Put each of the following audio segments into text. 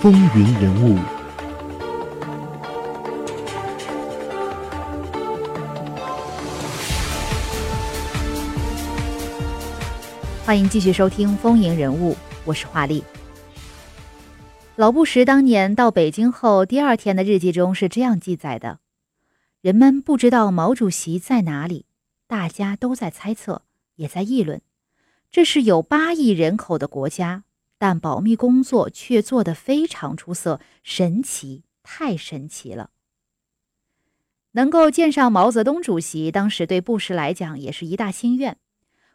风云人物，欢迎继续收听《风云人物》，我是华丽。老布什当年到北京后，第二天的日记中是这样记载的：人们不知道毛主席在哪里，大家都在猜测，也在议论。这是有八亿人口的国家。但保密工作却做得非常出色，神奇，太神奇了！能够见上毛泽东主席，当时对布什来讲也是一大心愿。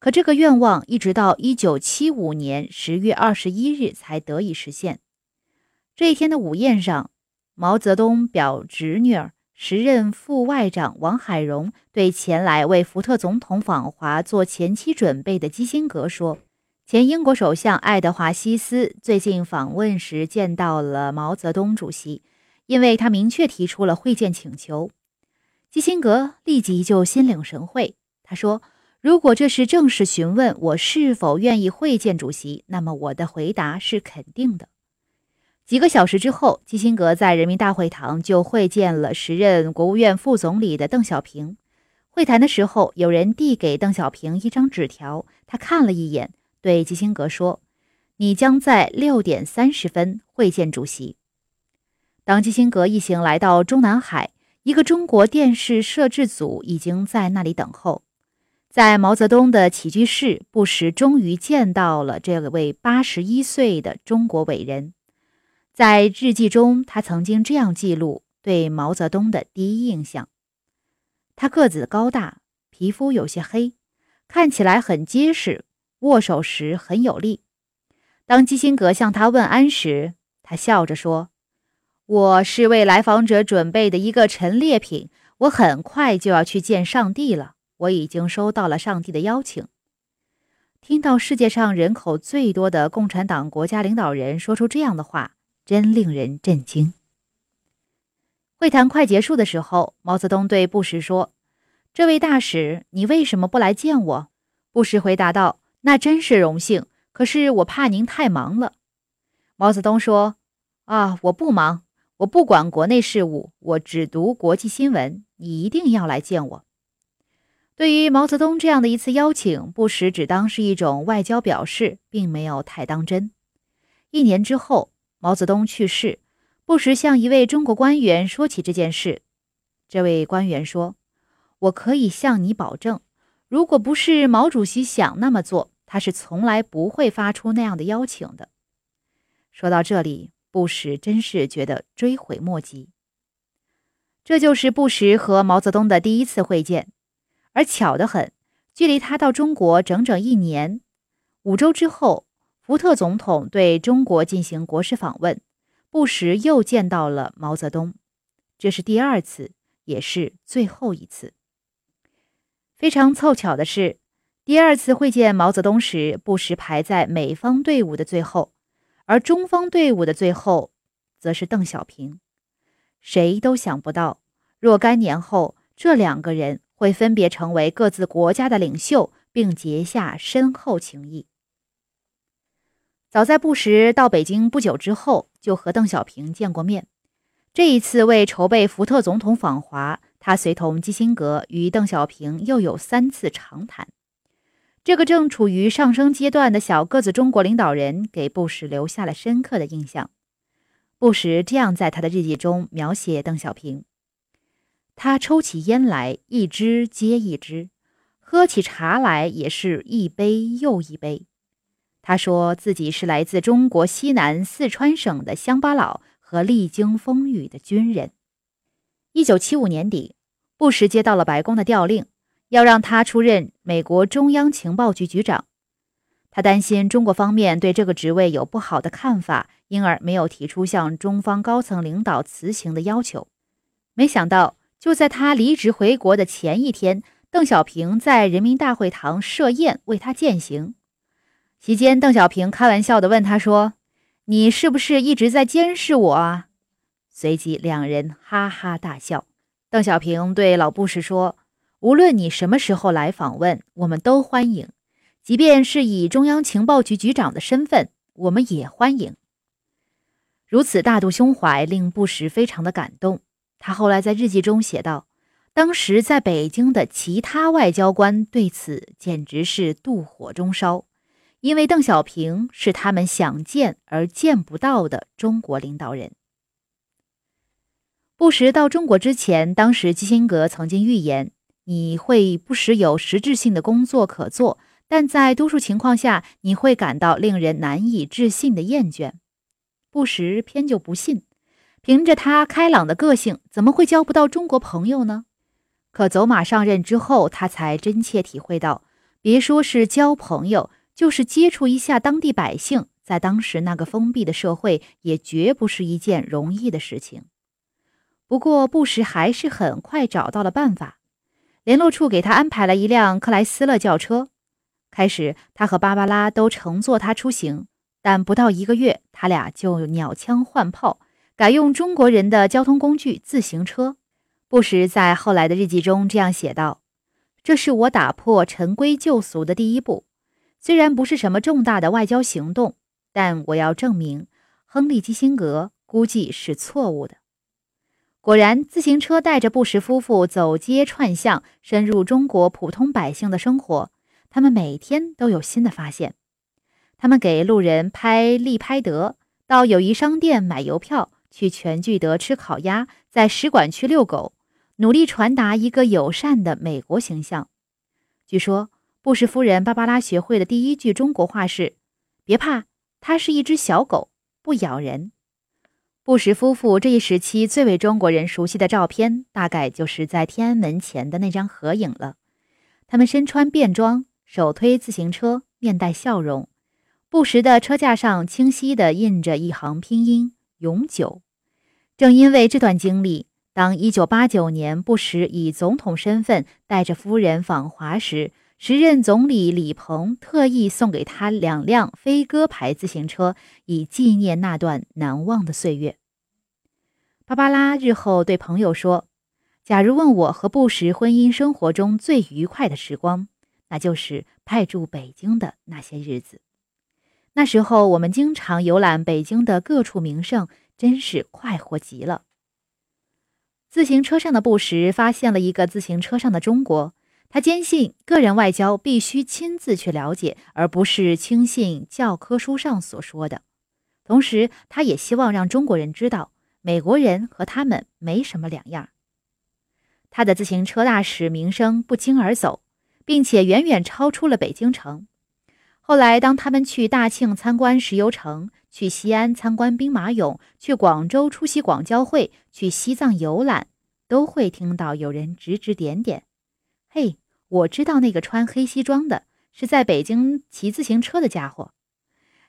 可这个愿望一直到一九七五年十月二十一日才得以实现。这一天的午宴上，毛泽东表侄女、时任副外长王海荣对前来为福特总统访华做前期准备的基辛格说。前英国首相爱德华西斯最近访问时见到了毛泽东主席，因为他明确提出了会见请求。基辛格立即就心领神会，他说：“如果这是正式询问我是否愿意会见主席，那么我的回答是肯定的。”几个小时之后，基辛格在人民大会堂就会见了时任国务院副总理的邓小平。会谈的时候，有人递给邓小平一张纸条，他看了一眼。对基辛格说：“你将在六点三十分会见主席。”当基辛格一行来到中南海，一个中国电视摄制组已经在那里等候。在毛泽东的起居室，布什终于见到了这位八十一岁的中国伟人。在日记中，他曾经这样记录对毛泽东的第一印象：他个子高大，皮肤有些黑，看起来很结实。握手时很有力。当基辛格向他问安时，他笑着说：“我是为来访者准备的一个陈列品，我很快就要去见上帝了。我已经收到了上帝的邀请。”听到世界上人口最多的共产党国家领导人说出这样的话，真令人震惊。会谈快结束的时候，毛泽东对布什说：“这位大使，你为什么不来见我？”布什回答道。那真是荣幸，可是我怕您太忙了。毛泽东说：“啊，我不忙，我不管国内事务，我只读国际新闻。你一定要来见我。”对于毛泽东这样的一次邀请，布什只当是一种外交表示，并没有太当真。一年之后，毛泽东去世，布什向一位中国官员说起这件事。这位官员说：“我可以向你保证。”如果不是毛主席想那么做，他是从来不会发出那样的邀请的。说到这里，布什真是觉得追悔莫及。这就是布什和毛泽东的第一次会见，而巧得很，距离他到中国整整一年。五周之后，福特总统对中国进行国事访问，布什又见到了毛泽东，这是第二次，也是最后一次。非常凑巧的是，第二次会见毛泽东时，布什排在美方队伍的最后，而中方队伍的最后，则是邓小平。谁都想不到，若干年后，这两个人会分别成为各自国家的领袖，并结下深厚情谊。早在布什到北京不久之后，就和邓小平见过面。这一次为筹备福特总统访华。他随同基辛格与邓小平又有三次长谈。这个正处于上升阶段的小个子中国领导人给布什留下了深刻的印象。布什这样在他的日记中描写邓小平：他抽起烟来一支接一支，喝起茶来也是一杯又一杯。他说自己是来自中国西南四川省的乡巴佬和历经风雨的军人。一九七五年底。布什接到了白宫的调令，要让他出任美国中央情报局局长。他担心中国方面对这个职位有不好的看法，因而没有提出向中方高层领导辞行的要求。没想到，就在他离职回国的前一天，邓小平在人民大会堂设宴为他饯行。席间，邓小平开玩笑地问他说：“你是不是一直在监视我啊？”随即，两人哈哈大笑。邓小平对老布什说：“无论你什么时候来访问，我们都欢迎；即便是以中央情报局局长的身份，我们也欢迎。”如此大度胸怀令布什非常的感动。他后来在日记中写道：“当时在北京的其他外交官对此简直是妒火中烧，因为邓小平是他们想见而见不到的中国领导人。”布什到中国之前，当时基辛格曾经预言：“你会不时有实质性的工作可做，但在多数情况下，你会感到令人难以置信的厌倦。”布什偏就不信，凭着他开朗的个性，怎么会交不到中国朋友呢？可走马上任之后，他才真切体会到，别说是交朋友，就是接触一下当地百姓，在当时那个封闭的社会，也绝不是一件容易的事情。不过，布什还是很快找到了办法，联络处给他安排了一辆克莱斯勒轿车。开始，他和芭芭拉都乘坐它出行。但不到一个月，他俩就鸟枪换炮，改用中国人的交通工具——自行车。布什在后来的日记中这样写道：“这是我打破陈规旧俗的第一步，虽然不是什么重大的外交行动，但我要证明，亨利·基辛格估计是错误的。”果然，自行车带着布什夫妇走街串巷，深入中国普通百姓的生活。他们每天都有新的发现。他们给路人拍立拍得，到友谊商店买邮票，去全聚德吃烤鸭，在使馆区遛狗，努力传达一个友善的美国形象。据说，布什夫人芭芭拉学会的第一句中国话是：“别怕，它是一只小狗，不咬人。”布什夫妇这一时期最为中国人熟悉的照片，大概就是在天安门前的那张合影了。他们身穿便装，手推自行车，面带笑容。布什的车架上清晰地印着一行拼音“永久”。正因为这段经历，当1989年布什以总统身份带着夫人访华时，时任总理李鹏特意送给他两辆飞鸽牌自行车，以纪念那段难忘的岁月。芭芭拉日后对朋友说：“假如问我和布什婚姻生活中最愉快的时光，那就是派驻北京的那些日子。”那时候，我们经常游览北京的各处名胜，真是快活极了。自行车上的布什发现了一个自行车上的中国，他坚信个人外交必须亲自去了解，而不是轻信教科书上所说的。同时，他也希望让中国人知道，美国人和他们没什么两样。他的自行车大使名声不胫而走，并且远远超出了北京城。后来，当他们去大庆参观石油城，去西安参观兵马俑，去广州出席广交会，去西藏游览，都会听到有人指指点点：“嘿，我知道那个穿黑西装的，是在北京骑自行车的家伙。”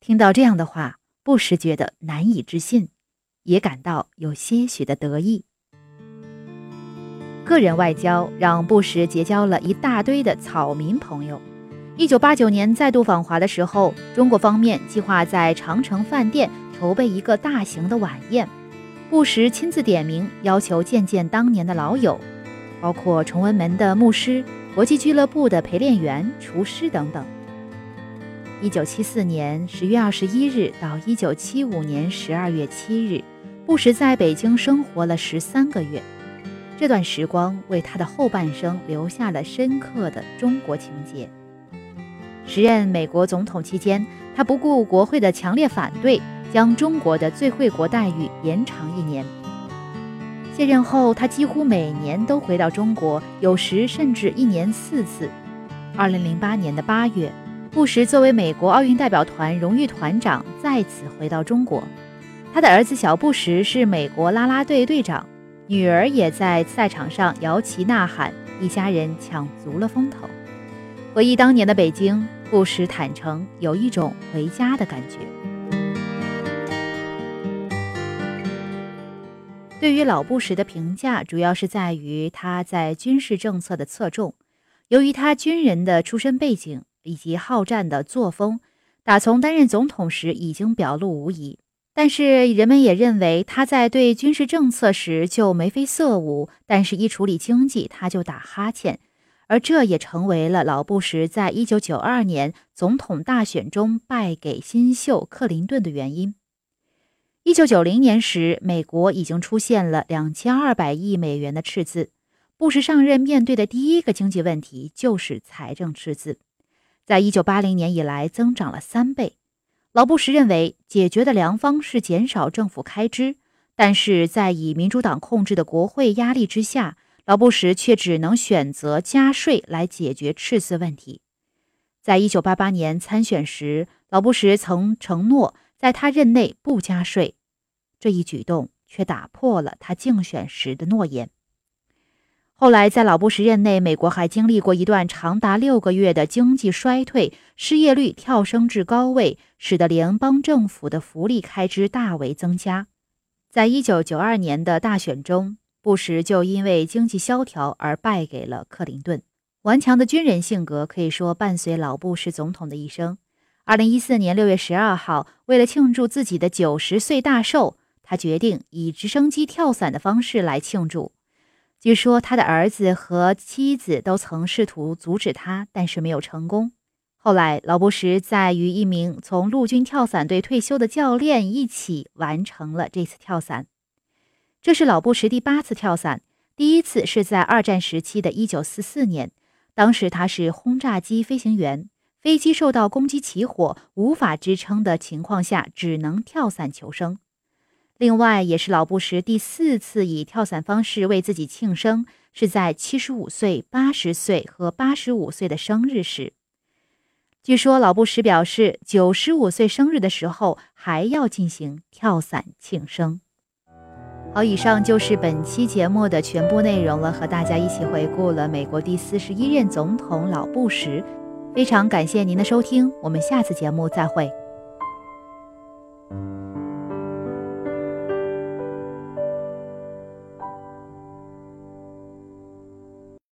听到这样的话，不时觉得难以置信，也感到有些许的得意。个人外交让布什结交了一大堆的草民朋友。一九八九年再度访华的时候，中国方面计划在长城饭店筹备一个大型的晚宴，布什亲自点名，要求见见当年的老友，包括崇文门的牧师、国际俱乐部的陪练员、厨师等等。一九七四年十月二十一日到一九七五年十二月七日，布什在北京生活了十三个月，这段时光为他的后半生留下了深刻的中国情结。时任美国总统期间，他不顾国会的强烈反对，将中国的最惠国待遇延长一年。卸任后，他几乎每年都回到中国，有时甚至一年四次。二零零八年的八月，布什作为美国奥运代表团荣誉团长再次回到中国，他的儿子小布什是美国啦啦队队长，女儿也在赛场上摇旗呐喊，一家人抢足了风头。回忆当年的北京，布什坦诚有一种回家的感觉。对于老布什的评价，主要是在于他在军事政策的侧重。由于他军人的出身背景以及好战的作风，打从担任总统时已经表露无遗。但是人们也认为他在对军事政策时就眉飞色舞，但是一处理经济他就打哈欠。而这也成为了老布什在一九九二年总统大选中败给新秀克林顿的原因。一九九零年时，美国已经出现了两千二百亿美元的赤字。布什上任面对的第一个经济问题就是财政赤字，在一九八零年以来增长了三倍。老布什认为，解决的良方是减少政府开支，但是在以民主党控制的国会压力之下，老布什却只能选择加税来解决赤字问题。在一九八八年参选时，老布什曾承诺。在他任内不加税，这一举动却打破了他竞选时的诺言。后来，在老布什任内，美国还经历过一段长达六个月的经济衰退，失业率跳升至高位，使得联邦政府的福利开支大为增加。在一九九二年的大选中，布什就因为经济萧条而败给了克林顿。顽强的军人性格可以说伴随老布什总统的一生。二零一四年六月十二号，为了庆祝自己的九十岁大寿，他决定以直升机跳伞的方式来庆祝。据说他的儿子和妻子都曾试图阻止他，但是没有成功。后来，老布什在与一名从陆军跳伞队退休的教练一起完成了这次跳伞。这是老布什第八次跳伞，第一次是在二战时期的一九四四年，当时他是轰炸机飞行员。飞机受到攻击起火，无法支撑的情况下，只能跳伞求生。另外，也是老布什第四次以跳伞方式为自己庆生，是在七十五岁、八十岁和八十五岁的生日时。据说，老布什表示，九十五岁生日的时候还要进行跳伞庆生。好，以上就是本期节目的全部内容了，和大家一起回顾了美国第四十一任总统老布什。非常感谢您的收听，我们下次节目再会。